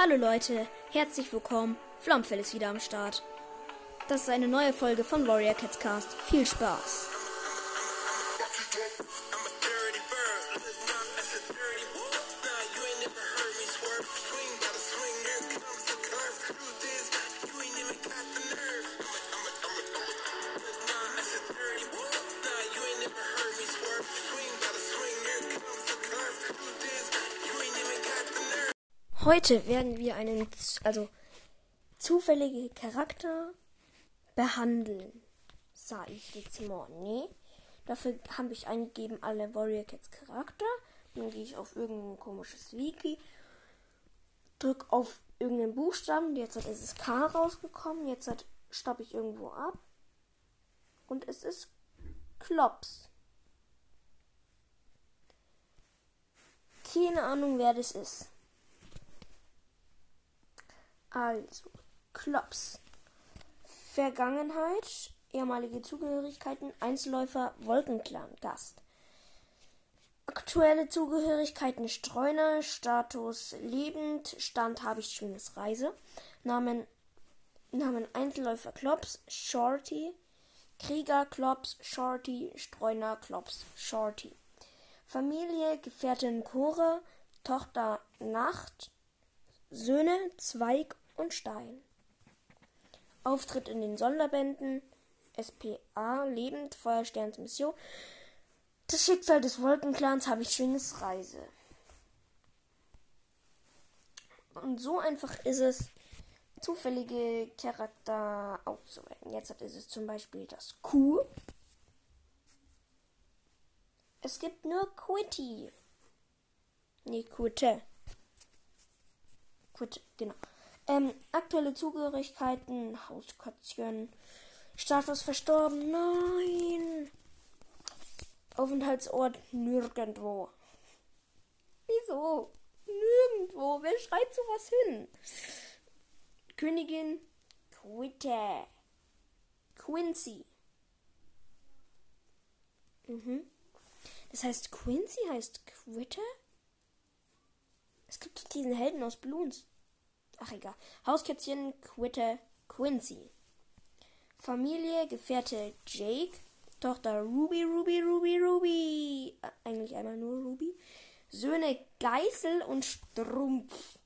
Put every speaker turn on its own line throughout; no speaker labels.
Hallo Leute, herzlich willkommen. Flomfell ist wieder am Start. Das ist eine neue Folge von Warrior Cats Cast. Viel Spaß. Heute werden wir einen, also zufällige Charakter behandeln. Sag ich jetzt mal. Nee. Dafür habe ich eingegeben alle Warrior Cats Charakter. Dann gehe ich auf irgendein komisches Wiki. Drück auf irgendeinen Buchstaben. Jetzt hat es K rausgekommen. Jetzt hat stoppe ich irgendwo ab. Und es ist Klops. Keine Ahnung, wer das ist. Also, Klops. Vergangenheit, ehemalige Zugehörigkeiten, Einzelläufer, Wolkenclan, Gast. Aktuelle Zugehörigkeiten Streuner, Status lebend, Stand habe ich schönes Reise, Namen, Namen Einzelläufer Klops, Shorty, Krieger Klops, Shorty, Streuner Klops, Shorty. Familie, Gefährtin Chore, Tochter Nacht, Söhne Zweig und Stein. Auftritt in den Sonderbänden SPA Lebend Feuersterns Mission. Das Schicksal des Wolkenclans habe ich schönes Reise. Und so einfach ist es, zufällige Charakter auszuwählen. Jetzt ist es zum Beispiel das Q. Es gibt nur Quitty. Nee, Quitte. Quit, genau. Ähm, aktuelle Zugehörigkeiten, Hauskatzchen. Status verstorben, nein. Aufenthaltsort nirgendwo. Wieso? Nirgendwo. Wer schreibt sowas hin? Königin Quitte. Quincy. Mhm. Das heißt, Quincy heißt Quitte? Es gibt doch diesen Helden aus Bloons. Ach egal. Hauskätzchen Quitte Quincy. Familie, Gefährte Jake. Tochter Ruby, Ruby, Ruby, Ruby. Äh, eigentlich einmal nur Ruby. Söhne Geißel und Strumpf.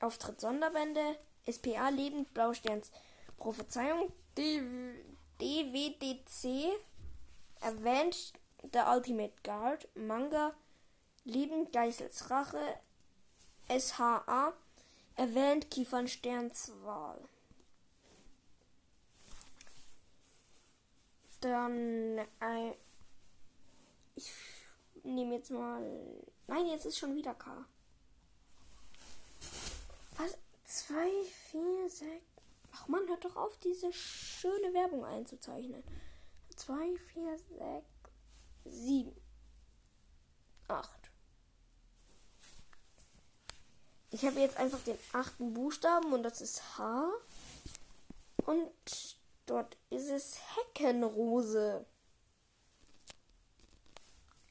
Auftritt Sonderbände. SPA Lebend Blausterns Prophezeiung. DWDC. Erwähnt The Ultimate Guard. Manga. Lebend Geißels Rache. SHA erwähnt Kiefernsterns Wahl. Dann äh, ich nehme jetzt mal. Nein, jetzt ist schon wieder K. Was? 2, 4, 6. Ach man, hört doch auf, diese schöne Werbung einzuzeichnen. 2, 4, 6, 7, Ich habe jetzt einfach den achten Buchstaben und das ist H. Und dort ist es Heckenrose.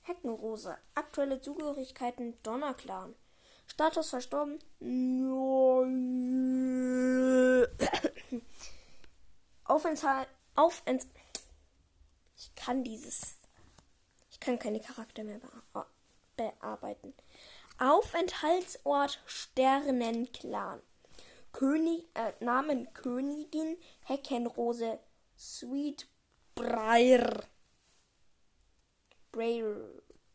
Heckenrose. Aktuelle Zugehörigkeiten Donnerclan. Status verstorben. Aufenthalt. Aufent ich kann dieses. Ich kann keine Charakter mehr bearbeiten. Aufenthaltsort Sternenclan. König, äh, Namen Königin Heckenrose Sweet Breyer. Breyer.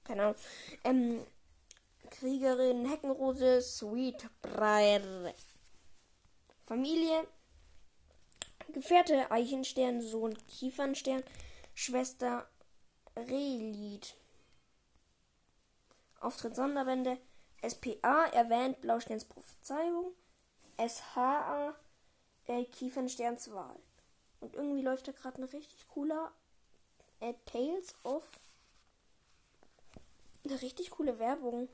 Keine Ahnung. Ähm, Kriegerin Heckenrose Sweet Breyer. Familie. Gefährte Eichenstern, Sohn Kiefernstern, Schwester Relied. Auftritt Sonderbände SPA erwähnt Blausterns Prophezeiung, SHA äh, Kiefernsterns Wahl. Und irgendwie läuft da gerade ein richtig cooler äh, Tales of. Eine richtig coole Werbung.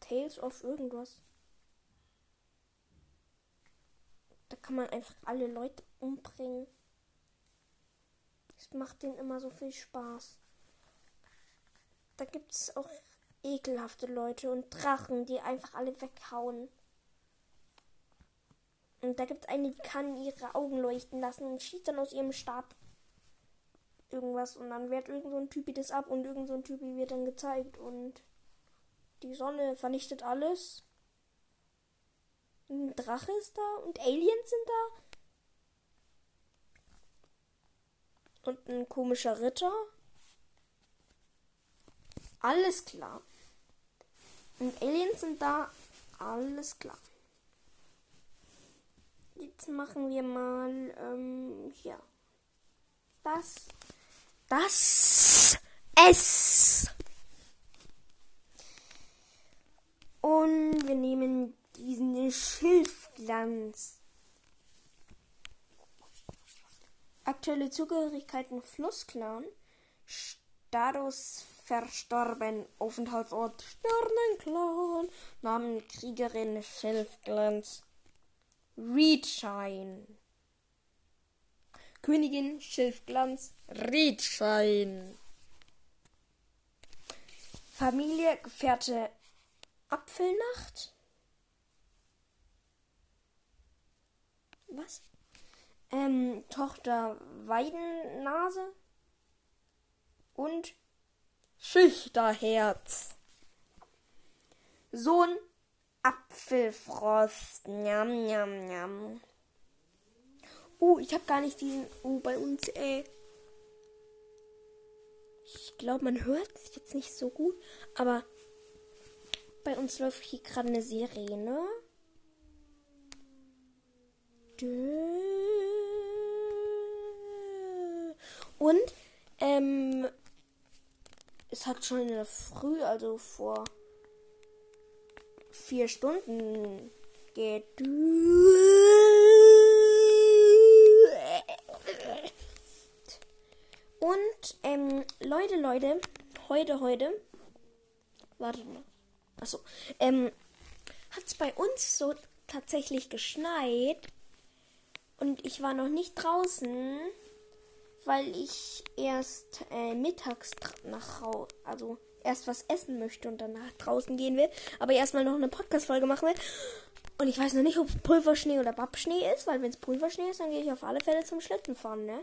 Tales of irgendwas. Da kann man einfach alle Leute umbringen. Das macht denen immer so viel Spaß. Da gibt es auch ekelhafte Leute und Drachen, die einfach alle weghauen. Und da gibt es eine, die kann ihre Augen leuchten lassen und schießt dann aus ihrem Stab irgendwas. Und dann wehrt irgend so ein Typi das ab und irgend so ein Typi wird dann gezeigt. Und die Sonne vernichtet alles. Ein Drache ist da und Aliens sind da. Und ein komischer Ritter. Alles klar. Und Aliens sind da. Alles klar. Jetzt machen wir mal ähm, hier. Das. Das. S. Und wir nehmen diesen Schilfglanz. Aktuelle Zugehörigkeiten Flussclan. Status verstorben. Aufenthaltsort Sternenclan. Namen Kriegerin Schilfglanz. Reedshine. Königin Schilfglanz Reedshine. Familie Gefährte Apfelnacht. Was? Ähm, Tochter Weidennase und Schüchterherz. Sohn Apfelfrost. Njam, njam, njam. Uh, ich habe gar nicht diesen. Uh, bei uns, ey. Ich glaube, man hört es jetzt nicht so gut, aber bei uns läuft hier gerade eine Sirene. Und ähm, es hat schon in der Früh, also vor vier Stunden geht. Und ähm, Leute, Leute, heute, heute, warte mal. Achso. Ähm, hat es bei uns so tatsächlich geschneit. Und ich war noch nicht draußen, weil ich erst äh, mittags nach Hause, also erst was essen möchte und danach draußen gehen will. Aber erstmal noch eine Podcast-Folge machen will. Und ich weiß noch nicht, ob Pulverschnee oder Babschnee ist, weil wenn es Pulverschnee ist, dann gehe ich auf alle Fälle zum Schlittenfahren, ne?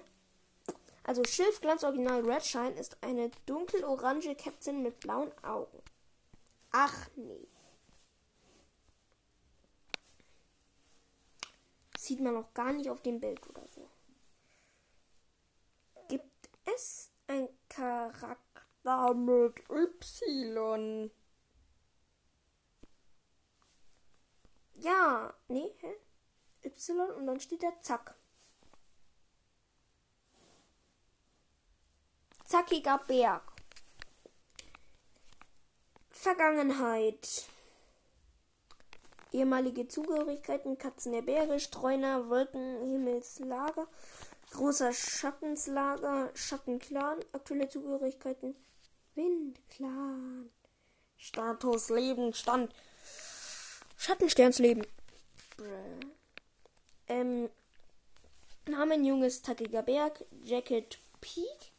Also Schilfglanz Original Redshine ist eine dunkel-orange Kätzchen mit blauen Augen. Ach nee. Sieht man noch gar nicht auf dem Bild oder so. Es ein Charakter mit Y? Ja, nee, hä? Y und dann steht da Zack. Zackiger Berg. Vergangenheit. Ehemalige Zugehörigkeiten, Katzen der Berge, Streuner, Wolken, Himmelslager, großer Schattenslager, Schattenclan, aktuelle Zugehörigkeiten, Windclan, Status, Leben, Stand, Schattensternsleben. Ähm, Namen Junges Tackiger Berg, Jacket Peak,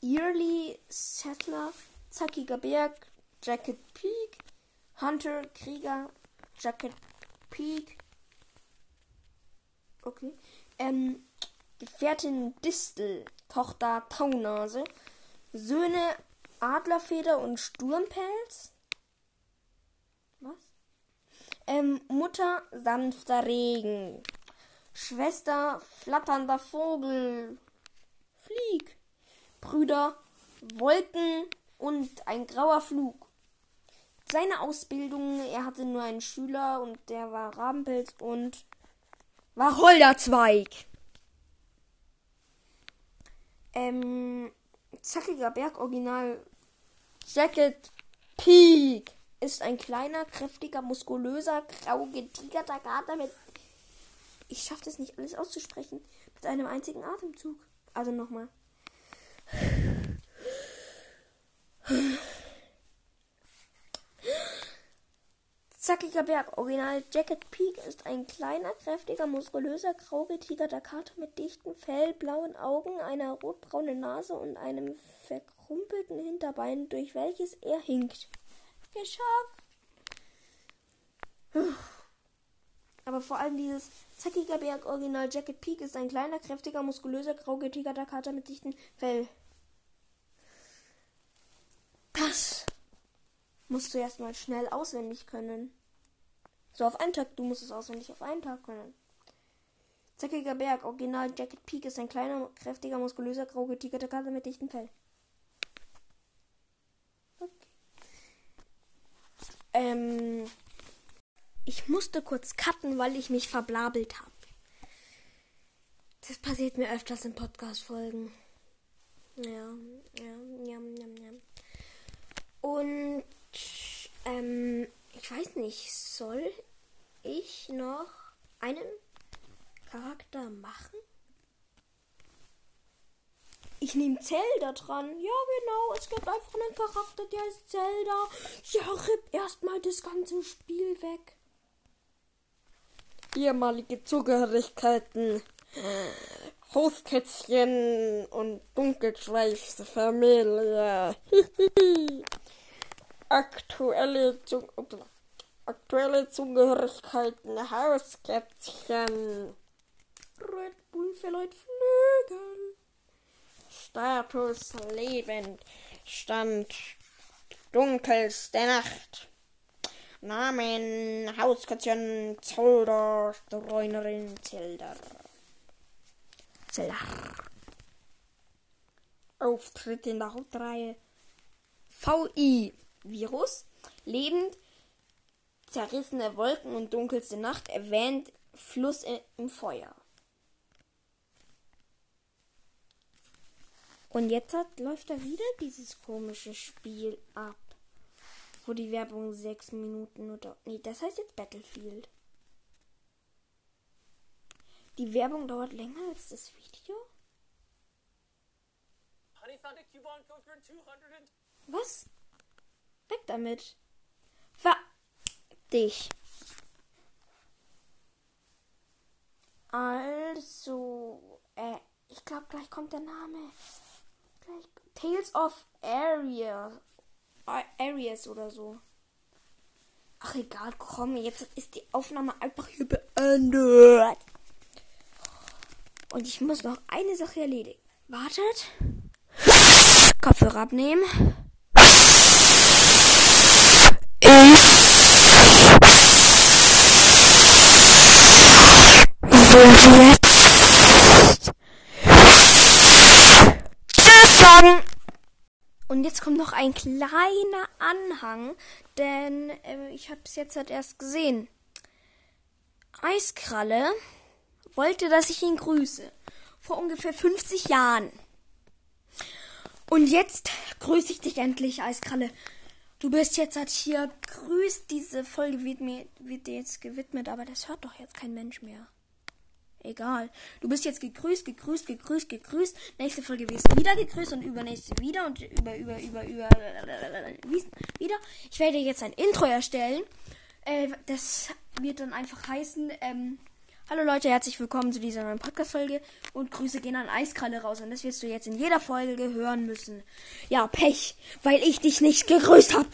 Yearly Settler, Zackiger Berg, Jacket Peak, Hunter, Krieger, Jacket Peak. Okay. Ähm, Gefährtin Distel, Tochter Taunase, Söhne Adlerfeder und Sturmpelz. Was? Ähm, Mutter sanfter Regen. Schwester flatternder Vogel. Flieg. Brüder Wolken und ein grauer Flug. Seine Ausbildung, er hatte nur einen Schüler und der war Rabenpelz und Wacholderzweig. Ähm, zackiger Berg Original Jacket Peak ist ein kleiner, kräftiger, muskulöser, grau getigerter Kater mit. Ich schaffe das nicht alles auszusprechen. Mit einem einzigen Atemzug. Also nochmal. Zackiger Berg, Original Jacket Peak, ist ein kleiner, kräftiger, muskulöser, graugetigerter Kater mit dichtem Fell, blauen Augen, einer rotbraunen Nase und einem verkrumpelten Hinterbein, durch welches er hinkt. Geschafft! Aber
vor allem dieses zackiger Berg Original Jacket Peak ist ein kleiner, kräftiger, muskulöser, grau getigerter Kater mit dichtem Fell. Das musst du erstmal schnell auswendig können. So auf einen Tag, du musst es auswendig auf einen Tag können. Zackiger Berg, Original Jacket Peak ist ein kleiner, kräftiger, muskulöser, grau getigerter Kater mit dichtem Fell. Okay. Ähm, ich musste kurz cutten, weil ich mich verblabelt habe. Das passiert mir öfters in Podcast-Folgen. Ja, ja, ja, ja, ja. Und, ähm, ich weiß nicht, soll ich noch einen Charakter machen? Ich nehme Zelda dran. Ja, genau. Es gibt einfach einen Charakter, der ist Zelda. Ja, ripp erstmal das ganze Spiel weg.
Ehemalige Zugehörigkeiten. Hauskätzchen und Dunkelschweifsfamilie. aktuelle, Zug aktuelle Zugehörigkeiten. Hauskätzchen.
Red Bull verleiht Flügel.
Status lebend. Stand dunkelste Nacht. Namen Hauskätzchen Zelda Streunerin Zelda.
Zelda.
Auftritt in der Hauptreihe VI Virus lebend zerrissene Wolken und dunkelste Nacht erwähnt Fluss im Feuer. Und jetzt hat, läuft da wieder dieses komische Spiel ab. Wo die Werbung sechs Minuten oder. Nee, das heißt jetzt Battlefield. Die Werbung dauert länger als das Video? Was? Weg damit. Ver. Dich. Also, äh, ich glaube, gleich kommt der Name. Gleich. Tales of Area. Areas oder so. Ach egal, komm, jetzt ist die Aufnahme einfach hier beendet. Und ich muss noch eine Sache erledigen. Wartet. Kopfhörer abnehmen. Ich werde jetzt Tschüss sagen. Und jetzt kommt noch ein kleiner Anhang, denn äh, ich habe es jetzt halt erst gesehen. Eiskralle wollte, dass ich ihn grüße. Vor ungefähr 50 Jahren. Und jetzt grüße ich dich endlich, Eiskralle. Du bist jetzt halt hier. Grüßt. Diese Folge wird mir wird dir jetzt gewidmet, aber das hört doch jetzt kein Mensch mehr. Egal. Du bist jetzt gegrüßt, gegrüßt, gegrüßt, gegrüßt. Nächste Folge wirst wieder gegrüßt und übernächste wieder und über, über, über, über, wieder. Ich werde jetzt ein Intro erstellen. Äh, das wird dann einfach heißen, ähm, Hallo Leute, herzlich willkommen zu dieser neuen Podcast-Folge und Grüße gehen an Eiskralle raus. Und das wirst du jetzt in jeder Folge hören müssen. Ja, Pech, weil ich dich nicht gegrüßt habe.